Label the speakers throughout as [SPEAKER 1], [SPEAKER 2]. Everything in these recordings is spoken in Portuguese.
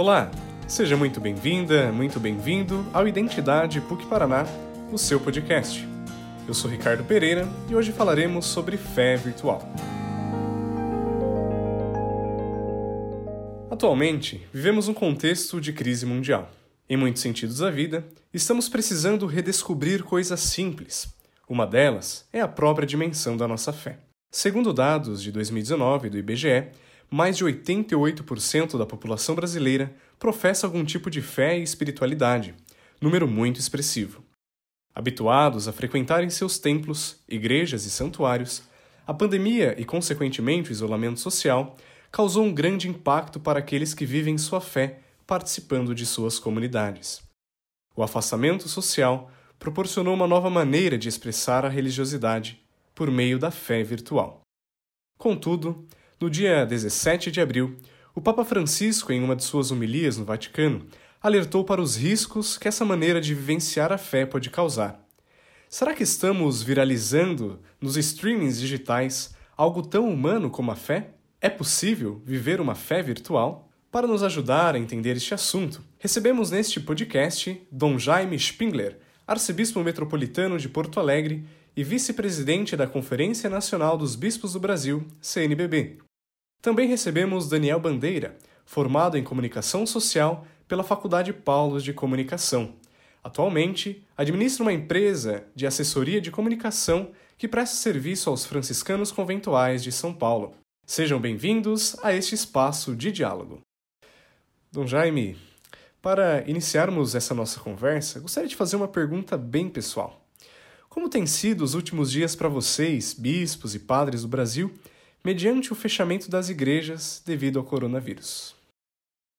[SPEAKER 1] Olá, seja muito bem-vinda, muito bem-vindo ao Identidade PUC Paraná, o seu podcast. Eu sou Ricardo Pereira e hoje falaremos sobre fé virtual. Atualmente, vivemos um contexto de crise mundial. Em muitos sentidos da vida, estamos precisando redescobrir coisas simples. Uma delas é a própria dimensão da nossa fé. Segundo dados de 2019 do IBGE, mais de 88% da população brasileira professa algum tipo de fé e espiritualidade, número muito expressivo. Habituados a frequentarem seus templos, igrejas e santuários, a pandemia e, consequentemente, o isolamento social causou um grande impacto para aqueles que vivem sua fé participando de suas comunidades. O afastamento social proporcionou uma nova maneira de expressar a religiosidade por meio da fé virtual. Contudo, no dia 17 de abril, o Papa Francisco, em uma de suas homilias no Vaticano, alertou para os riscos que essa maneira de vivenciar a fé pode causar. Será que estamos viralizando nos streamings digitais algo tão humano como a fé? É possível viver uma fé virtual? Para nos ajudar a entender este assunto, recebemos neste podcast Dom Jaime Spingler, arcebispo metropolitano de Porto Alegre e vice-presidente da Conferência Nacional dos Bispos do Brasil, CNBB. Também recebemos Daniel Bandeira, formado em Comunicação Social pela Faculdade Paulos de Comunicação. Atualmente, administra uma empresa de assessoria de comunicação que presta serviço aos franciscanos conventuais de São Paulo. Sejam bem-vindos a este espaço de diálogo. Dom Jaime, para iniciarmos essa nossa conversa, gostaria de fazer uma pergunta bem pessoal. Como têm sido os últimos dias para vocês, bispos e padres do Brasil, mediante o fechamento das igrejas devido ao coronavírus.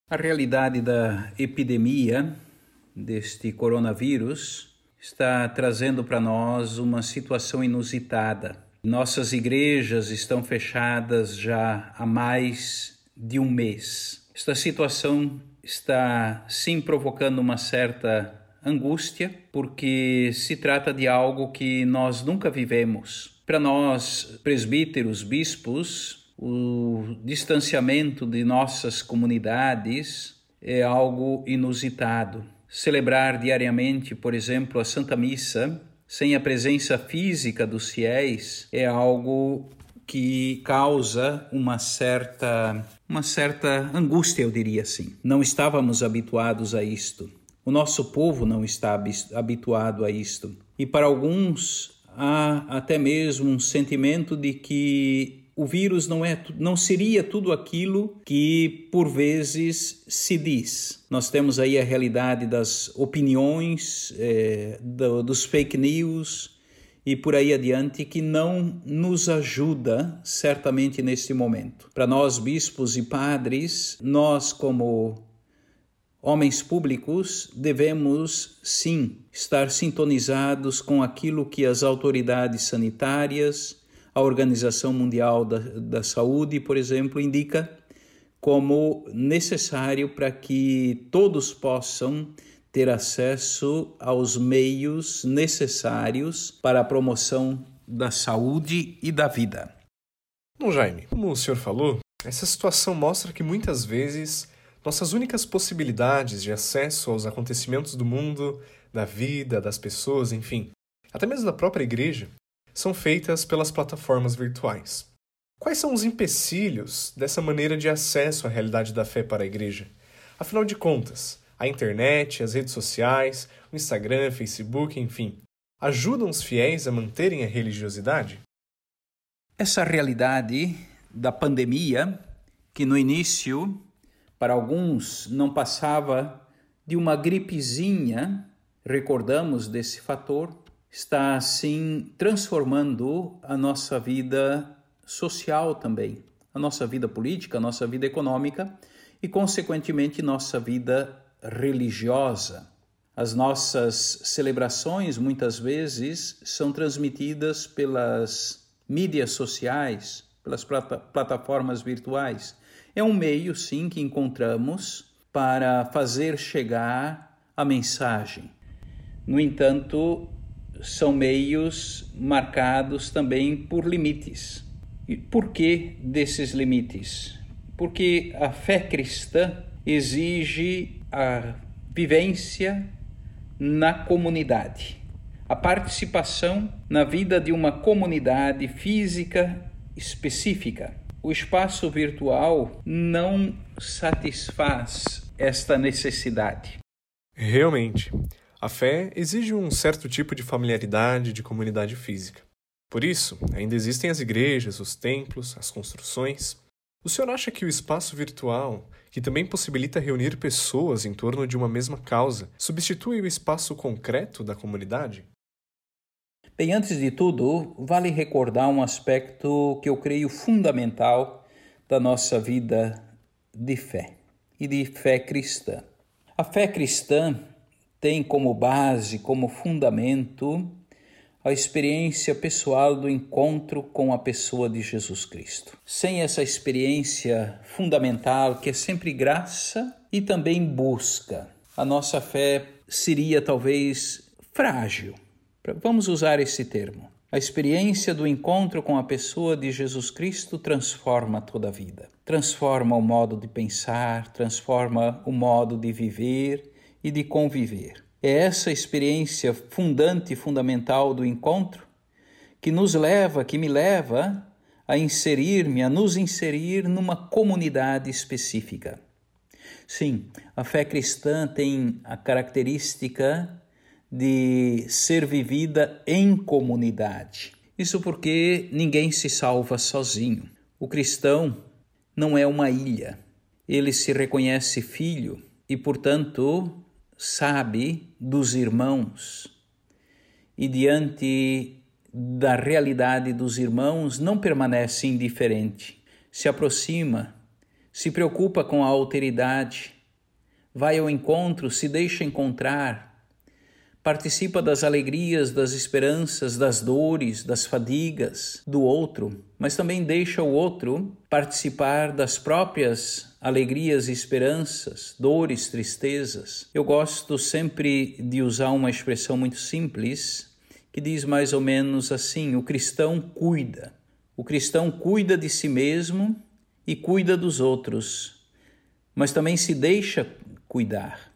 [SPEAKER 2] A realidade da epidemia deste coronavírus está trazendo para nós uma situação inusitada. Nossas igrejas estão fechadas já há mais de um mês. Esta situação está sim provocando uma certa angústia, porque se trata de algo que nós nunca vivemos. Para nós, presbíteros, bispos, o distanciamento de nossas comunidades é algo inusitado. Celebrar diariamente, por exemplo, a Santa Missa, sem a presença física dos fiéis, é algo que causa uma certa uma certa angústia, eu diria assim. Não estávamos habituados a isto. O nosso povo não está habituado a isto. E para alguns há até mesmo um sentimento de que o vírus não é não seria tudo aquilo que por vezes se diz. Nós temos aí a realidade das opiniões, é, do, dos fake news e por aí adiante que não nos ajuda certamente neste momento. Para nós bispos e padres, nós como Homens públicos devemos, sim, estar sintonizados com aquilo que as autoridades sanitárias, a Organização Mundial da, da Saúde, por exemplo, indica como necessário para que todos possam ter acesso aos meios necessários para a promoção da saúde e da vida.
[SPEAKER 1] Bom, Jaime, como o senhor falou, essa situação mostra que muitas vezes nossas únicas possibilidades de acesso aos acontecimentos do mundo, da vida, das pessoas, enfim, até mesmo da própria igreja, são feitas pelas plataformas virtuais. Quais são os empecilhos dessa maneira de acesso à realidade da fé para a igreja? Afinal de contas, a internet, as redes sociais, o Instagram, Facebook, enfim, ajudam os fiéis a manterem a religiosidade?
[SPEAKER 2] Essa realidade da pandemia, que no início para alguns não passava de uma gripezinha, recordamos desse fator, está assim transformando a nossa vida social também, a nossa vida política, a nossa vida econômica e, consequentemente, nossa vida religiosa. As nossas celebrações muitas vezes são transmitidas pelas mídias sociais, pelas plataformas virtuais. É um meio, sim, que encontramos para fazer chegar a mensagem. No entanto, são meios marcados também por limites. E por que desses limites? Porque a fé cristã exige a vivência na comunidade, a participação na vida de uma comunidade física específica. O espaço virtual não satisfaz esta necessidade.
[SPEAKER 1] Realmente, a fé exige um certo tipo de familiaridade de comunidade física. Por isso, ainda existem as igrejas, os templos, as construções. O senhor acha que o espaço virtual, que também possibilita reunir pessoas em torno de uma mesma causa, substitui o espaço concreto da comunidade?
[SPEAKER 2] Bem, antes de tudo, vale recordar um aspecto que eu creio fundamental da nossa vida de fé e de fé cristã. A fé cristã tem como base, como fundamento, a experiência pessoal do encontro com a pessoa de Jesus Cristo. Sem essa experiência fundamental, que é sempre graça e também busca, a nossa fé seria talvez frágil. Vamos usar esse termo. A experiência do encontro com a pessoa de Jesus Cristo transforma toda a vida. Transforma o modo de pensar, transforma o modo de viver e de conviver. É essa experiência fundante e fundamental do encontro que nos leva, que me leva a inserir-me, a nos inserir numa comunidade específica. Sim, a fé cristã tem a característica de ser vivida em comunidade. Isso porque ninguém se salva sozinho. O cristão não é uma ilha. Ele se reconhece filho e, portanto, sabe dos irmãos. E diante da realidade dos irmãos, não permanece indiferente. Se aproxima, se preocupa com a alteridade, vai ao encontro, se deixa encontrar, participa das alegrias, das esperanças, das dores, das fadigas do outro, mas também deixa o outro participar das próprias alegrias esperanças, dores, tristezas. Eu gosto sempre de usar uma expressão muito simples que diz mais ou menos assim: o cristão cuida. O cristão cuida de si mesmo e cuida dos outros, mas também se deixa cuidar.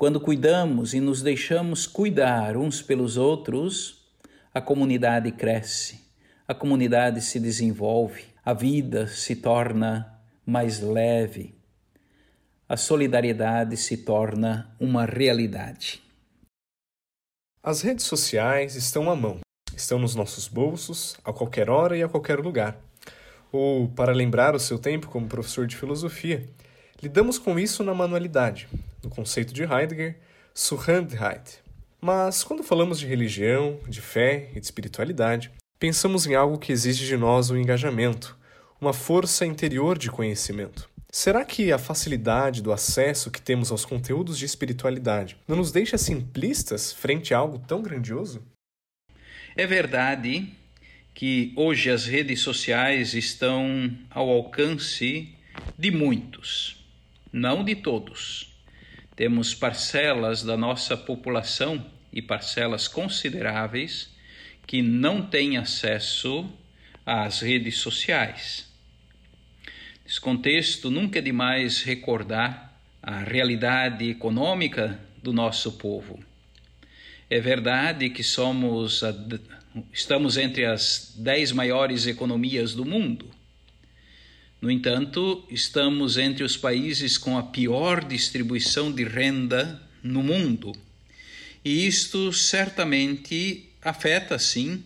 [SPEAKER 2] Quando cuidamos e nos deixamos cuidar uns pelos outros, a comunidade cresce, a comunidade se desenvolve, a vida se torna mais leve, a solidariedade se torna uma realidade.
[SPEAKER 1] As redes sociais estão à mão, estão nos nossos bolsos, a qualquer hora e a qualquer lugar. Ou, para lembrar o seu tempo como professor de filosofia, lidamos com isso na manualidade, no conceito de Heidegger, Suchandheit. Mas quando falamos de religião, de fé e de espiritualidade, pensamos em algo que exige de nós um engajamento, uma força interior de conhecimento. Será que a facilidade do acesso que temos aos conteúdos de espiritualidade não nos deixa simplistas frente a algo tão grandioso?
[SPEAKER 2] É verdade que hoje as redes sociais estão ao alcance de muitos, não de todos. Temos parcelas da nossa população e parcelas consideráveis que não têm acesso às redes sociais. Nesse contexto, nunca é demais recordar a realidade econômica do nosso povo. É verdade que somos estamos entre as dez maiores economias do mundo no entanto, estamos entre os países com a pior distribuição de renda no mundo. E isto certamente afeta, sim,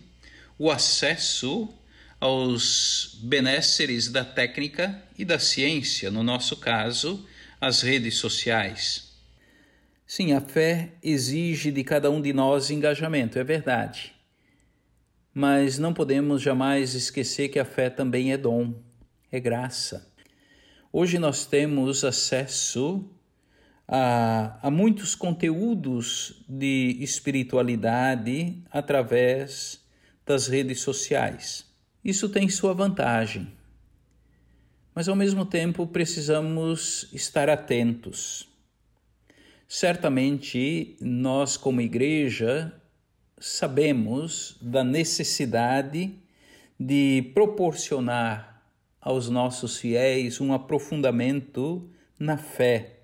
[SPEAKER 2] o acesso aos benesseres da técnica e da ciência, no nosso caso, as redes sociais. Sim, a fé exige de cada um de nós engajamento, é verdade. Mas não podemos jamais esquecer que a fé também é dom é graça. Hoje nós temos acesso a, a muitos conteúdos de espiritualidade através das redes sociais. Isso tem sua vantagem, mas ao mesmo tempo precisamos estar atentos. Certamente, nós, como igreja, sabemos da necessidade de proporcionar aos nossos fiéis um aprofundamento na fé,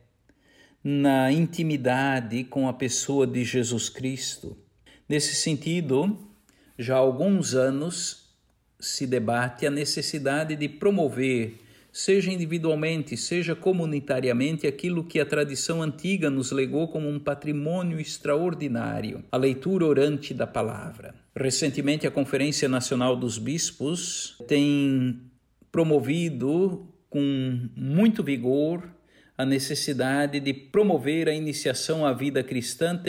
[SPEAKER 2] na intimidade com a pessoa de Jesus Cristo. Nesse sentido, já há alguns anos se debate a necessidade de promover seja individualmente, seja comunitariamente, aquilo que a tradição antiga nos legou como um patrimônio extraordinário, a leitura orante da palavra. Recentemente, a Conferência Nacional dos Bispos tem promovido com muito vigor a necessidade de promover a iniciação à vida cristã,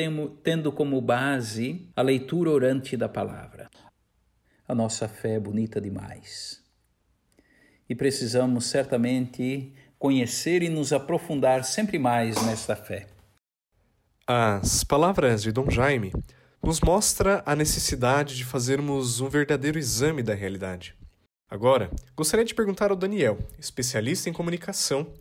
[SPEAKER 2] tendo como base a leitura orante da palavra. A nossa fé é bonita demais e precisamos certamente conhecer e nos aprofundar sempre mais nesta fé.
[SPEAKER 1] As palavras de Dom Jaime nos mostra a necessidade de fazermos um verdadeiro exame da realidade. Agora, gostaria de perguntar ao Daniel, especialista em comunicação,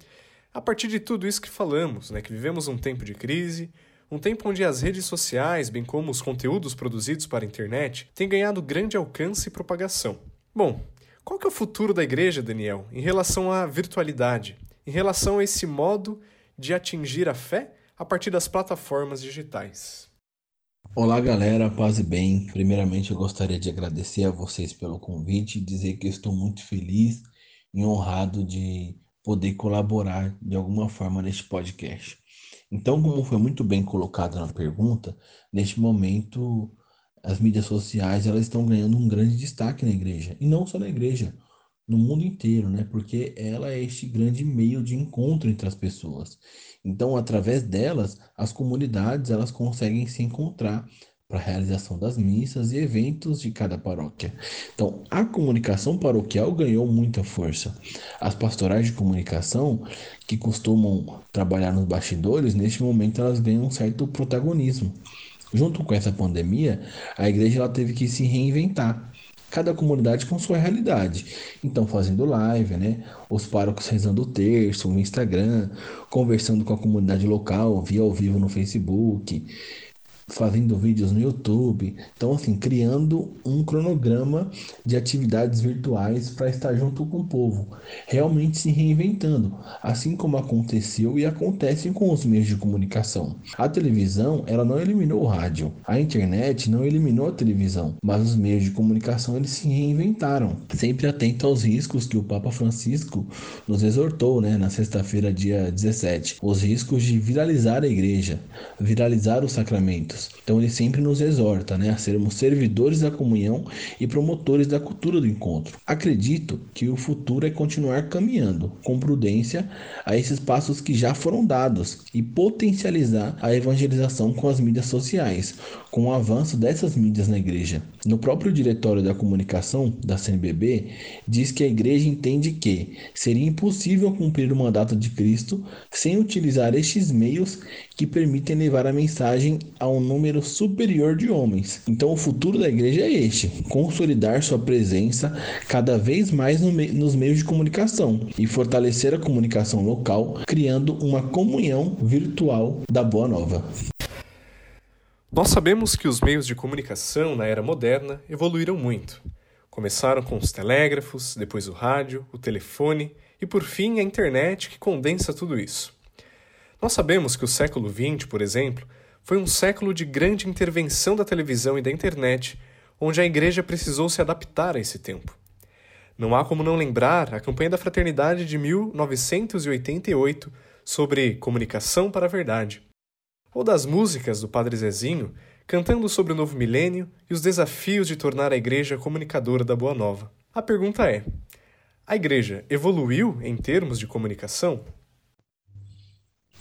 [SPEAKER 1] a partir de tudo isso que falamos, né, que vivemos um tempo de crise, um tempo onde as redes sociais, bem como os conteúdos produzidos para a internet, têm ganhado grande alcance e propagação. Bom, qual que é o futuro da igreja, Daniel, em relação à virtualidade, em relação a esse modo de atingir a fé a partir das plataformas digitais?
[SPEAKER 3] Olá, galera, paz e bem. Primeiramente, eu gostaria de agradecer a vocês pelo convite e dizer que estou muito feliz e honrado de poder colaborar de alguma forma neste podcast. Então, como foi muito bem colocado na pergunta, neste momento as mídias sociais elas estão ganhando um grande destaque na igreja e não só na igreja, no mundo inteiro, né? Porque ela é este grande meio de encontro entre as pessoas. Então, através delas, as comunidades elas conseguem se encontrar para a realização das missas e eventos de cada paróquia. Então, a comunicação paroquial ganhou muita força. As pastorais de comunicação, que costumam trabalhar nos bastidores, neste momento elas ganham um certo protagonismo. Junto com essa pandemia, a igreja ela teve que se reinventar. Cada comunidade com sua realidade. Então, fazendo live, né? Os párocos rezando o terço, no Instagram, conversando com a comunidade local, via ao vivo no Facebook, fazendo vídeos no YouTube. Então, assim, criando um cronograma de atividades virtuais para estar junto com o povo, realmente se reinventando, assim como aconteceu e acontece com os meios de comunicação. A televisão, ela não eliminou o rádio, a internet não eliminou a televisão, mas os meios de comunicação eles se reinventaram, sempre atento aos riscos que o Papa Francisco nos exortou, né, na sexta-feira, dia 17, os riscos de viralizar a igreja, viralizar os sacramentos então ele sempre nos exorta né, a sermos servidores da comunhão e promotores da cultura do encontro. Acredito que o futuro é continuar caminhando com prudência a esses passos que já foram dados e potencializar a evangelização com as mídias sociais, com o avanço dessas mídias na igreja. No próprio diretório da comunicação da CNBB, diz que a igreja entende que seria impossível cumprir o mandato de Cristo sem utilizar estes meios que permitem levar a mensagem a um número superior de homens. Então, o futuro da igreja é este: consolidar sua presença cada vez mais no me nos meios de comunicação e fortalecer a comunicação local, criando uma comunhão virtual da Boa Nova.
[SPEAKER 1] Nós sabemos que os meios de comunicação na era moderna evoluíram muito. Começaram com os telégrafos, depois o rádio, o telefone e por fim a internet que condensa tudo isso. Nós sabemos que o século XX, por exemplo, foi um século de grande intervenção da televisão e da internet, onde a igreja precisou se adaptar a esse tempo. Não há como não lembrar a campanha da Fraternidade de 1988 sobre comunicação para a verdade ou das músicas do Padre Zezinho cantando sobre o novo milênio e os desafios de tornar a igreja comunicadora da Boa Nova. A pergunta é: a igreja evoluiu em termos de comunicação?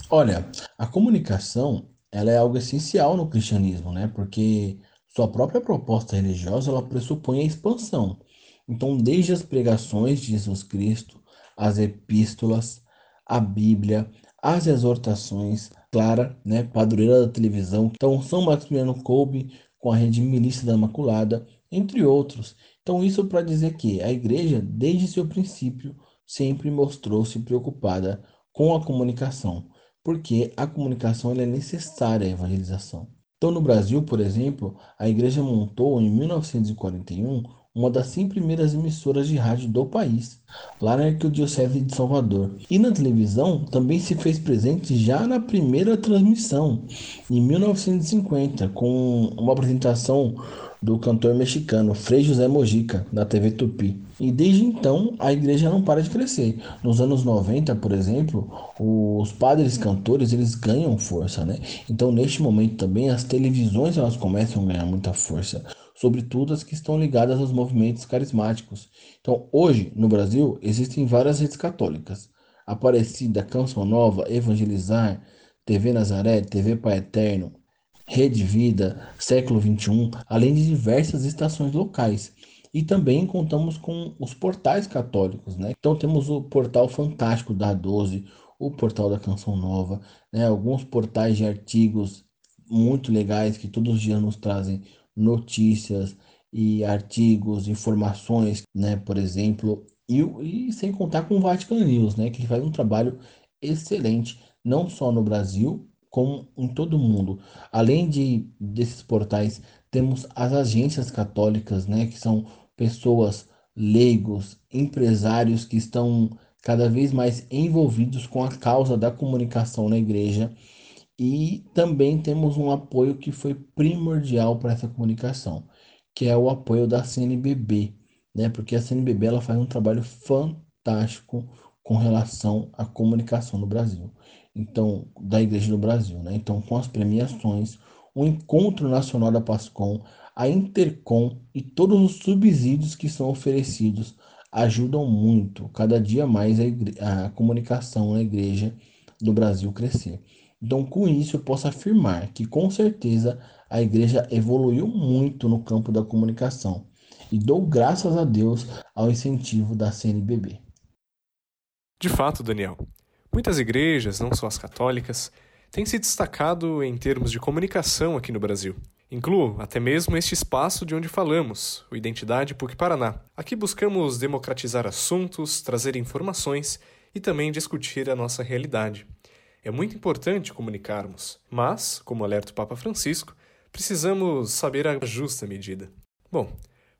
[SPEAKER 3] Olha, a comunicação ela é algo essencial no cristianismo, né? Porque sua própria proposta religiosa ela pressupõe a expansão. Então, desde as pregações de Jesus Cristo, as epístolas, a Bíblia, as exortações, Clara, né, padroeira da televisão, então São Maximiliano Kolbe com a rede Milícia da Imaculada, entre outros. Então isso para dizer que a igreja, desde seu princípio, sempre mostrou-se preocupada com a comunicação, porque a comunicação é necessária à evangelização. Então, no Brasil, por exemplo, a igreja montou em 1941 uma das 100 primeiras emissoras de rádio do país, lá na Arquidiocese de Salvador. E na televisão também se fez presente já na primeira transmissão, em 1950, com uma apresentação do cantor mexicano Frei José Mojica, da TV Tupi. E desde então a igreja não para de crescer. Nos anos 90, por exemplo, os padres cantores eles ganham força, né? Então neste momento também as televisões elas começam a ganhar muita força, sobretudo as que estão ligadas aos movimentos carismáticos. Então hoje no Brasil existem várias redes católicas. Aparecida, Canção Nova, Evangelizar, TV Nazaré, TV Pai Eterno, Rede Vida, Século 21, além de diversas estações locais. E também contamos com os portais católicos, né? Então temos o portal fantástico da 12, o portal da Canção Nova, né? Alguns portais de artigos muito legais que todos os dias nos trazem notícias e artigos, informações, né? Por exemplo, e, e sem contar com o Vatican News, né? Que faz um trabalho excelente, não só no Brasil, como em todo o mundo. Além de desses portais, temos as agências católicas, né, que são pessoas leigos, empresários que estão cada vez mais envolvidos com a causa da comunicação na igreja. E também temos um apoio que foi primordial para essa comunicação, que é o apoio da CNBB, né? Porque a CNBB ela faz um trabalho fantástico com relação à comunicação no Brasil então da Igreja do Brasil, né? Então com as premiações, o Encontro Nacional da Pascom, a Intercom e todos os subsídios que são oferecidos ajudam muito cada dia mais a, igre... a comunicação na Igreja do Brasil crescer. Então, com isso, eu posso afirmar que, com certeza, a igreja evoluiu muito no campo da comunicação e dou graças a Deus ao incentivo da CNBB.
[SPEAKER 1] De fato, Daniel, Muitas igrejas, não só as católicas, têm se destacado em termos de comunicação aqui no Brasil. Incluo até mesmo este espaço de onde falamos, o Identidade PUC Paraná. Aqui buscamos democratizar assuntos, trazer informações e também discutir a nossa realidade. É muito importante comunicarmos, mas, como alerta o Papa Francisco, precisamos saber a justa medida. Bom,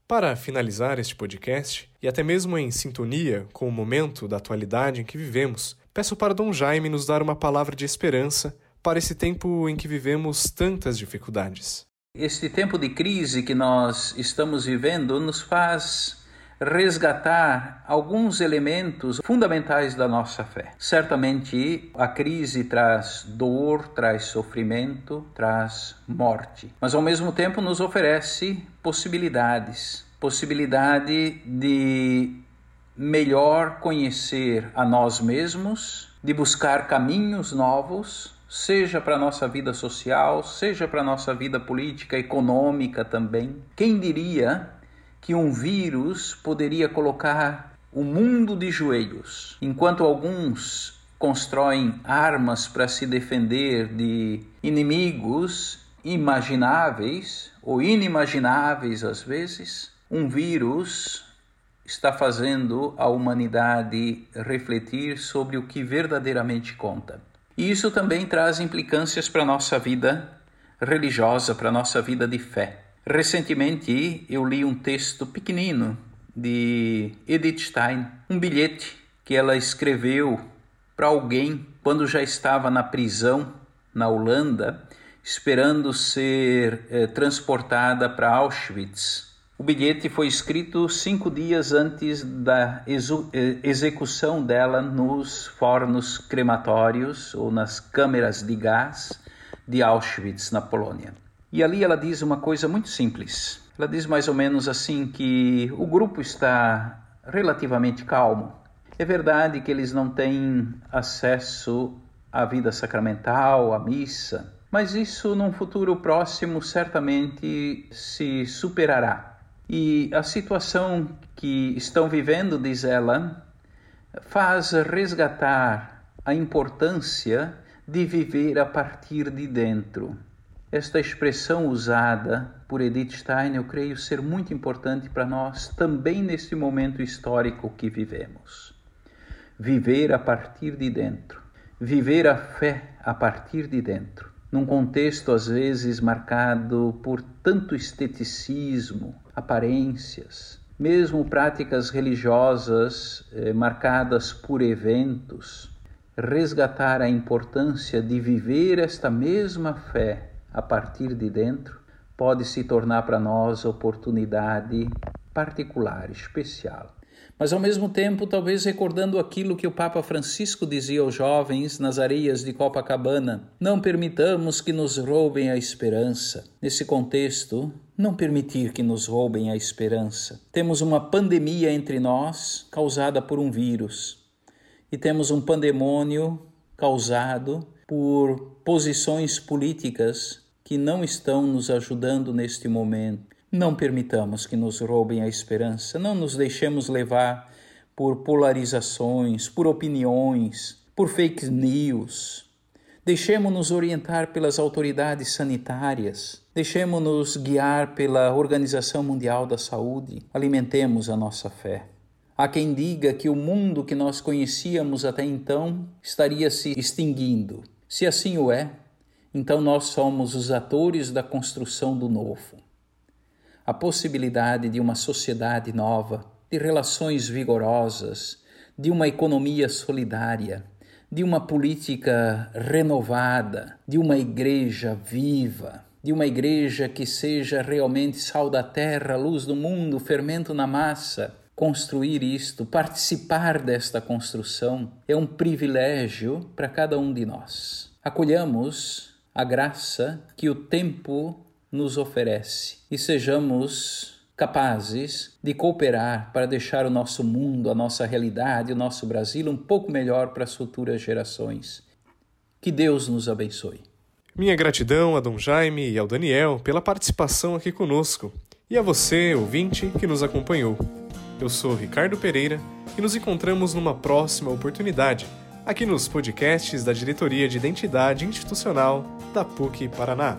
[SPEAKER 1] para finalizar este podcast, e até mesmo em sintonia com o momento da atualidade em que vivemos, Peço para Dom Jaime nos dar uma palavra de esperança para esse tempo em que vivemos tantas dificuldades.
[SPEAKER 2] Este tempo de crise que nós estamos vivendo nos faz resgatar alguns elementos fundamentais da nossa fé. Certamente a crise traz dor, traz sofrimento, traz morte, mas ao mesmo tempo nos oferece possibilidades possibilidade de melhor conhecer a nós mesmos, de buscar caminhos novos, seja para a nossa vida social, seja para a nossa vida política, econômica também. Quem diria que um vírus poderia colocar o mundo de joelhos, enquanto alguns constroem armas para se defender de inimigos imagináveis ou inimagináveis às vezes, um vírus está fazendo a humanidade refletir sobre o que verdadeiramente conta. E isso também traz implicâncias para a nossa vida religiosa, para a nossa vida de fé. Recentemente eu li um texto pequenino de Edith Stein, um bilhete que ela escreveu para alguém quando já estava na prisão na Holanda, esperando ser eh, transportada para Auschwitz o bilhete foi escrito cinco dias antes da eh, execução dela nos fornos crematórios ou nas câmeras de gás de Auschwitz, na Polônia. E ali ela diz uma coisa muito simples. Ela diz mais ou menos assim que o grupo está relativamente calmo. É verdade que eles não têm acesso à vida sacramental, à missa, mas isso num futuro próximo certamente se superará. E a situação que estão vivendo, diz ela, faz resgatar a importância de viver a partir de dentro. Esta expressão usada por Edith Stein, eu creio ser muito importante para nós também neste momento histórico que vivemos. Viver a partir de dentro, viver a fé a partir de dentro, num contexto às vezes marcado por tanto esteticismo, aparências, mesmo práticas religiosas eh, marcadas por eventos, resgatar a importância de viver esta mesma fé a partir de dentro pode se tornar para nós oportunidade particular, especial. Mas ao mesmo tempo, talvez recordando aquilo que o Papa Francisco dizia aos jovens nas areias de Copacabana: não permitamos que nos roubem a esperança. Nesse contexto, não permitir que nos roubem a esperança. Temos uma pandemia entre nós causada por um vírus e temos um pandemônio causado por posições políticas que não estão nos ajudando neste momento. Não permitamos que nos roubem a esperança, não nos deixemos levar por polarizações, por opiniões, por fake news. Deixemos-nos orientar pelas autoridades sanitárias, deixemos-nos guiar pela Organização Mundial da Saúde, alimentemos a nossa fé. Há quem diga que o mundo que nós conhecíamos até então estaria se extinguindo. Se assim o é, então nós somos os atores da construção do novo a possibilidade de uma sociedade nova, de relações vigorosas, de uma economia solidária, de uma política renovada, de uma igreja viva, de uma igreja que seja realmente sal da terra, luz do mundo, fermento na massa. Construir isto, participar desta construção, é um privilégio para cada um de nós. Acolhamos a graça que o tempo nos oferece e sejamos capazes de cooperar para deixar o nosso mundo, a nossa realidade, o nosso Brasil um pouco melhor para as futuras gerações. Que Deus nos abençoe.
[SPEAKER 1] Minha gratidão a Dom Jaime e ao Daniel pela participação aqui conosco e a você, ouvinte, que nos acompanhou. Eu sou Ricardo Pereira e nos encontramos numa próxima oportunidade aqui nos podcasts da Diretoria de Identidade Institucional da PUC Paraná.